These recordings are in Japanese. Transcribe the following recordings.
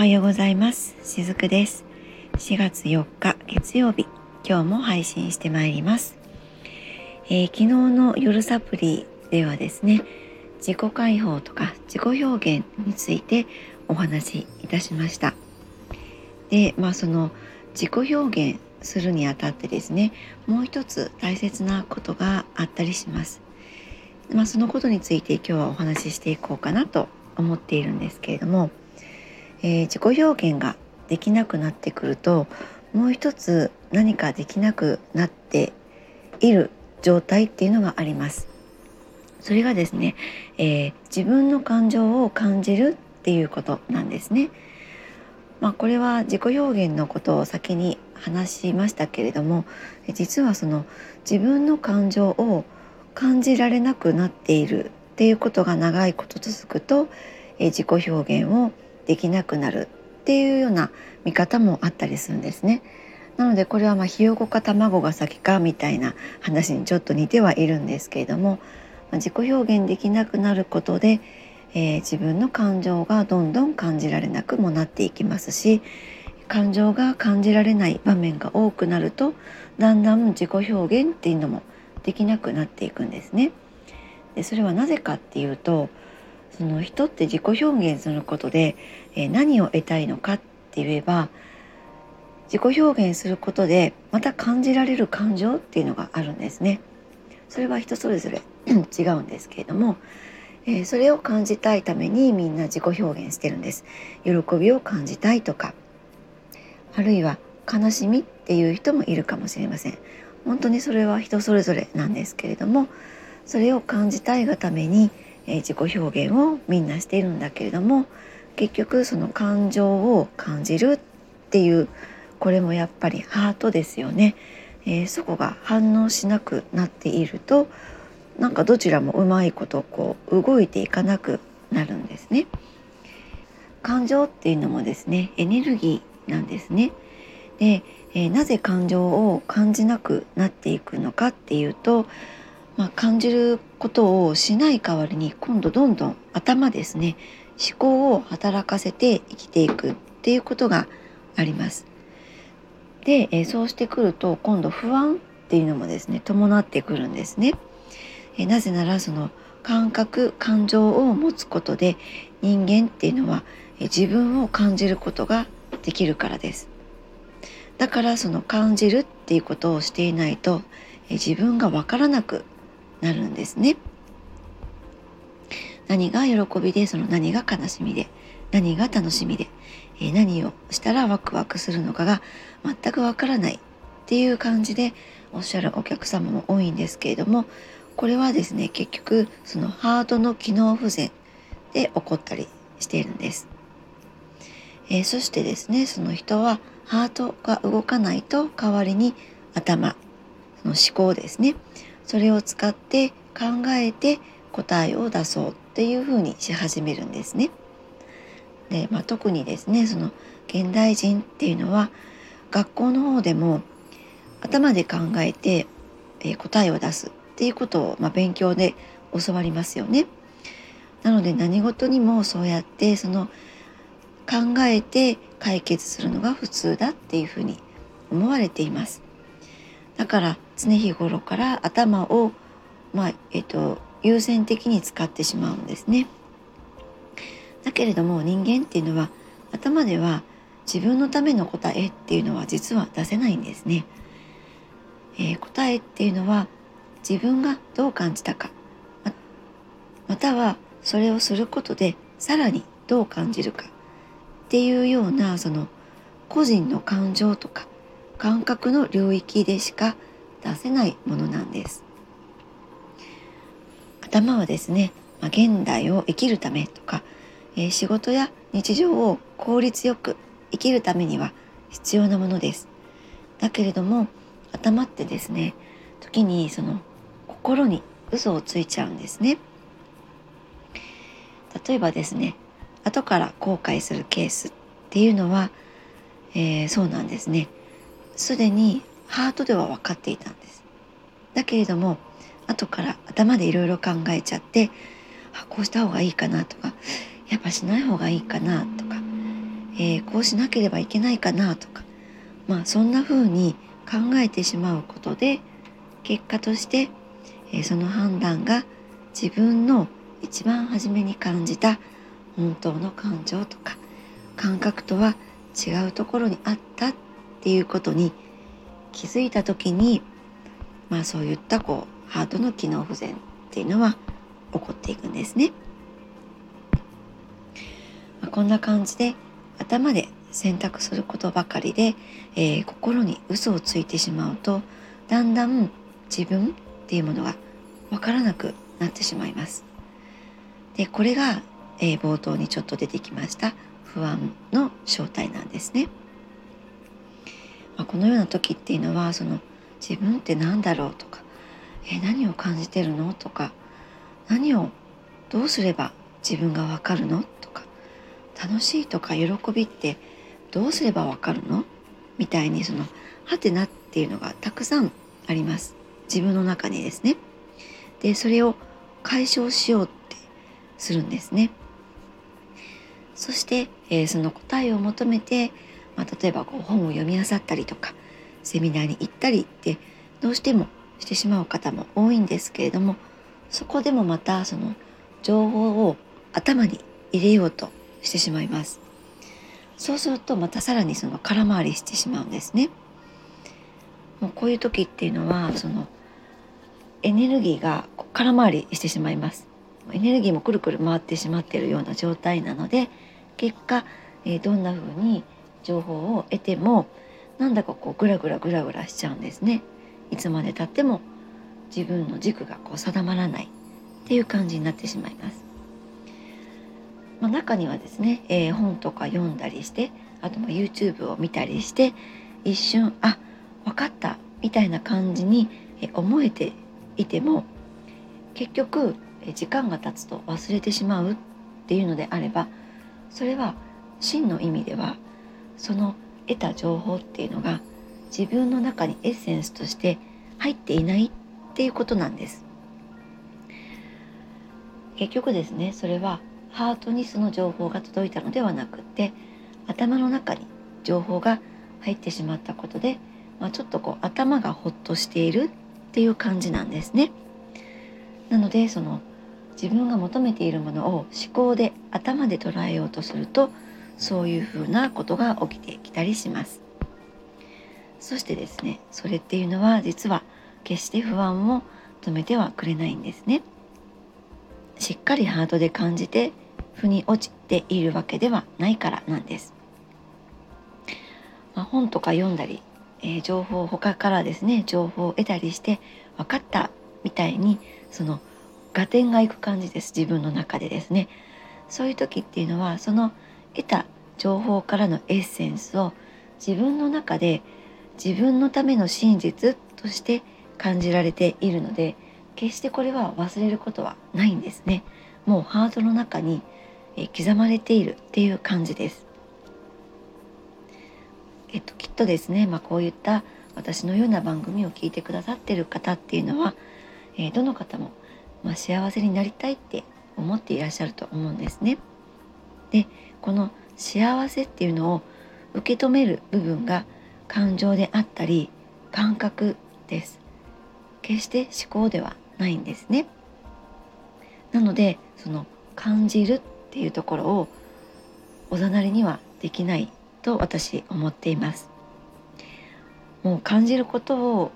はようございます。しずくです。4月4日月曜日。今日も配信してまいります、えー、昨日の夜サプリではですね自己解放とか自己表現についてお話しいたしました。でまあその自己表現するにあたってですねもう一つ大切なことがあったりします。まあ、そのことについて今日はお話ししていこうかなと思っているんですけれども、えー、自己表現ができなくなってくるともう一つ何かできなくなっている状態っていうのがあります。それがですね、えー、自分の感情を感じるっていうことなんですね。まあ、これは自己表現のことを先に話しましたけれども実はその自分の感情を感じられなくなっているっていうことが長いこと続くと、え自己表現をできなくなるっていうような見方もあったりするんですね。なのでこれはまひよこか卵が先かみたいな話にちょっと似てはいるんですけれども、ま、自己表現できなくなることで、えー、自分の感情がどんどん感じられなくもなっていきますし感情が感じられない場面が多くなるとだんだん自己表現っていうのもできなくなっていくんですね。でそれはなぜかっていうとその人って自己表現することで、えー、何を得たいのかって言えば自己表現することでまた感じられる感情っていうのがあるんですね。それは人それぞれ 違うんですけれども、えー、それを感じたいためにみんな自己表現してるんです。喜びを感じたいとかあるいは悲しみっていう人もいるかもしれません。本当にそれは人それぞれなんですけれどもそれを感じたいがために、え、自己表現をみんなしているんだけれども結局その感情を感じるっていうこれもやっぱりハートですよね、えー、そこが反応しなくなっているとなんかどちらもうまいことこう動いていかなくなるんですね。感情っていうのもですねエネルギーなんですね。でえー、なぜ感情を感じなくなっていくのかっていうと、まあ、感じることをしない代わりに今度どんどん頭ですね思考を働かせて生きていくっていうことがあります。で、えー、そうしてくると今度不安っていうのもですね伴ってくるんですね。えー、なぜならその感覚感情を持つことで人間っていうのは、え自分を感じることができるからです。だからその感じるっていうことをしていないとえ自分が分からなくなるんですね。何が喜びでその何が悲しみで何が楽しみでえ何をしたらワクワクするのかが全くわからないっていう感じでおっしゃるお客様も多いんですけれどもこれはですね結局そのハートの機能不全で起こったりしているんです。えー、そしてですねその人はハートが動かないと代わりに頭その思考ですねそれを使って考えて答えを出そうっていうふうにし始めるんですね。で、まあ、特にですねその現代人っていうのは学校の方でも頭で考えて、え、答えを出すっていうことを、まあ、勉強で教わりますよね。なので何事にもそうやってその考えて解決するのが普通だっていうふうに思われています。だから常日頃から頭を、まあえっと、優先的に使ってしまうんですね。だけれども人間っていうのは頭では自分のための答えっていうのは実は出せないんですね。えー、答えっていうのは自分がどう感じたかままたはそれをすることでさらにどう感じるかっていうようなその個人の感情とか感覚の領域でしか出せないものなんです。頭はですね、まあ、現代を生きるためとか、えー、仕事や日常を効率よく生きるためには必要なものです。だけれども頭ってですね時にその心に嘘をついちゃうんですね。例えばですね後から後悔するケースっていうのは、えー、そうなんですねすでにハートでは分かっていたんです。だけれども後から頭でいろいろ考えちゃってあこうした方がいいかなとかやっぱしない方がいいかなとか、えー、こうしなければいけないかなとかまあそんな風に考えてしまうことで結果として、えー、その判断が自分の一番初めに感じた本当の感情とか感覚とは違うところにあったっていうことに気づいた時にまあそういったこうハートの機能不全っていうのは起こっていくんですね。まあ、こんな感じで頭で選択することばかりで、えー、心に嘘をついてしまうとだんだん自分っていうものが分からなくなってしまいます。でこれが、えー、冒頭にちょっと出てきました不安の正体なんですね。まあ、このような時っていうのはその自分って何だろうとか、え、何を感じてるの？とか何をどうすれば自分がわかるの？とか楽しいとか喜びってどうすればわかるの？みたいにそのハテナっていうのがたくさんあります。自分の中にですね。でそれを解消しようってするんですね。そして、えー、その答えを求めて、まあ、例えばこう本を読み漁ったりとかセミナーに行ったりってどうしてもしてしまう方も多いんですけれどもそこでもまたその情報を頭に入れようとしてしまいます。そうするとまたさらにその空回りしてしまうんですね。もうこういう時っていうのはそのエネルギーが空回りしてしまいます。エネルギーもくるくる回ってしまっているような状態なので結果、えー、どんな風に情報を得てもなんだかこうグラグラグラグラしちゃうんですねいつまでたっても自分の軸がこう定まらないっていう感じになってしまいます。まあ、中にはですね、えー、本とか読んだりしてあとま YouTube を見たりして一瞬あ分かったみたいな感じに思えていても結局時間が経つと忘れてしまうっていうのであればそれは真の意味ではその得た情報っていうのが自分の中にエッセンスとして入っていないっていうことなんです結局ですねそれはハートにその情報が届いたのではなくって頭の中に情報が入ってしまったことで、まあ、ちょっとこう頭がほっとしているっていう感じなんですね。なのでその自分が求めているものを思考で頭で捉えようとするとそういうふうなことが起きてきたりします。そしてですねそれっていうのは実は決して不安を止めてはくれないんですね。しっかりハートで感じて腑に落ちているわけではないからなんです。まあ、本とか読んだり、えー、情報他からですね情報を得たりして分かったみたいにその合点がいく感じです自分の中でですね。そういう時っていうのはその得た情報からのエッセンスを自分の中で自分のための真実として感じられているので決してこれは忘れることはないんですねもうハートの中に刻まれているっていう感じですえっときっとですねまあ、こういった私のような番組を聞いてくださってる方っていうのは、えー、どの方も、まあ、幸せになりたいって思っていらっしゃると思うんですね。でこの幸せっていうのを受け止める部分が感情であったり感覚です。決して思考ではないんですね。なのでその感じるっていうところをおざなりにはできないと私思っています。もう感じることを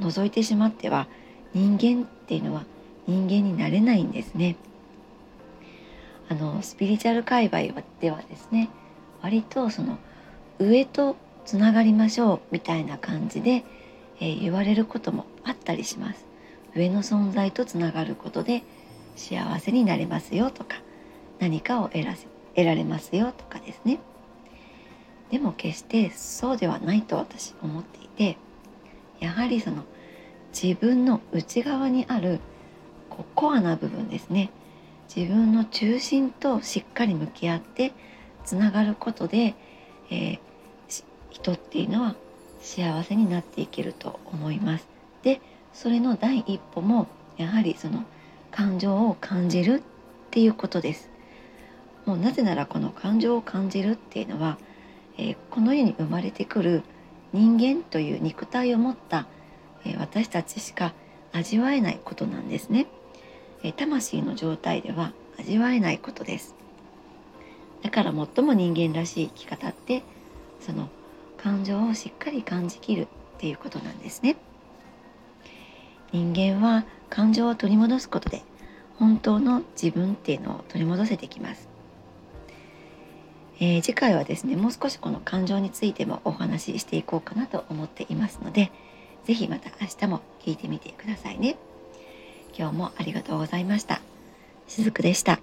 除いてしまっては人間っていうのは人間になれないんですね。あのスピリチュアル界隈ではですね割とその上とつながりましょうみたいな感じでえー、言われることもあったりします。上の存在とつながることで幸せになれますよとか何かを得らせ得られますよとかですね。でも決してそうではないと私思っていてやはりその自分の内側にあるコアな部分ですね。自分の中心としっかり向き合ってつながることで、えー、人っていうのは幸せになっていけると思います。でそれの第一歩もやはりその感情を感じるっていうことです。もうなぜならこの感情を感じるっていうのはえー、この世に生まれてくる人間という肉体を持った、えー、私たちしか味わえないことなんですね、え魂の状態では味わえないことです。だから最も人間らしい生き方ってその感情をしっかり感じきるっていうことなんですね。人間は感情を取り戻すことで本当の自分っていうのを取り戻せてきます、えー、次回はですねもう少しこの感情についてもお話ししていこうかなと思っていますので是非また明日も聞いてみてくださいね。今日もありがとうございました。しずくでした。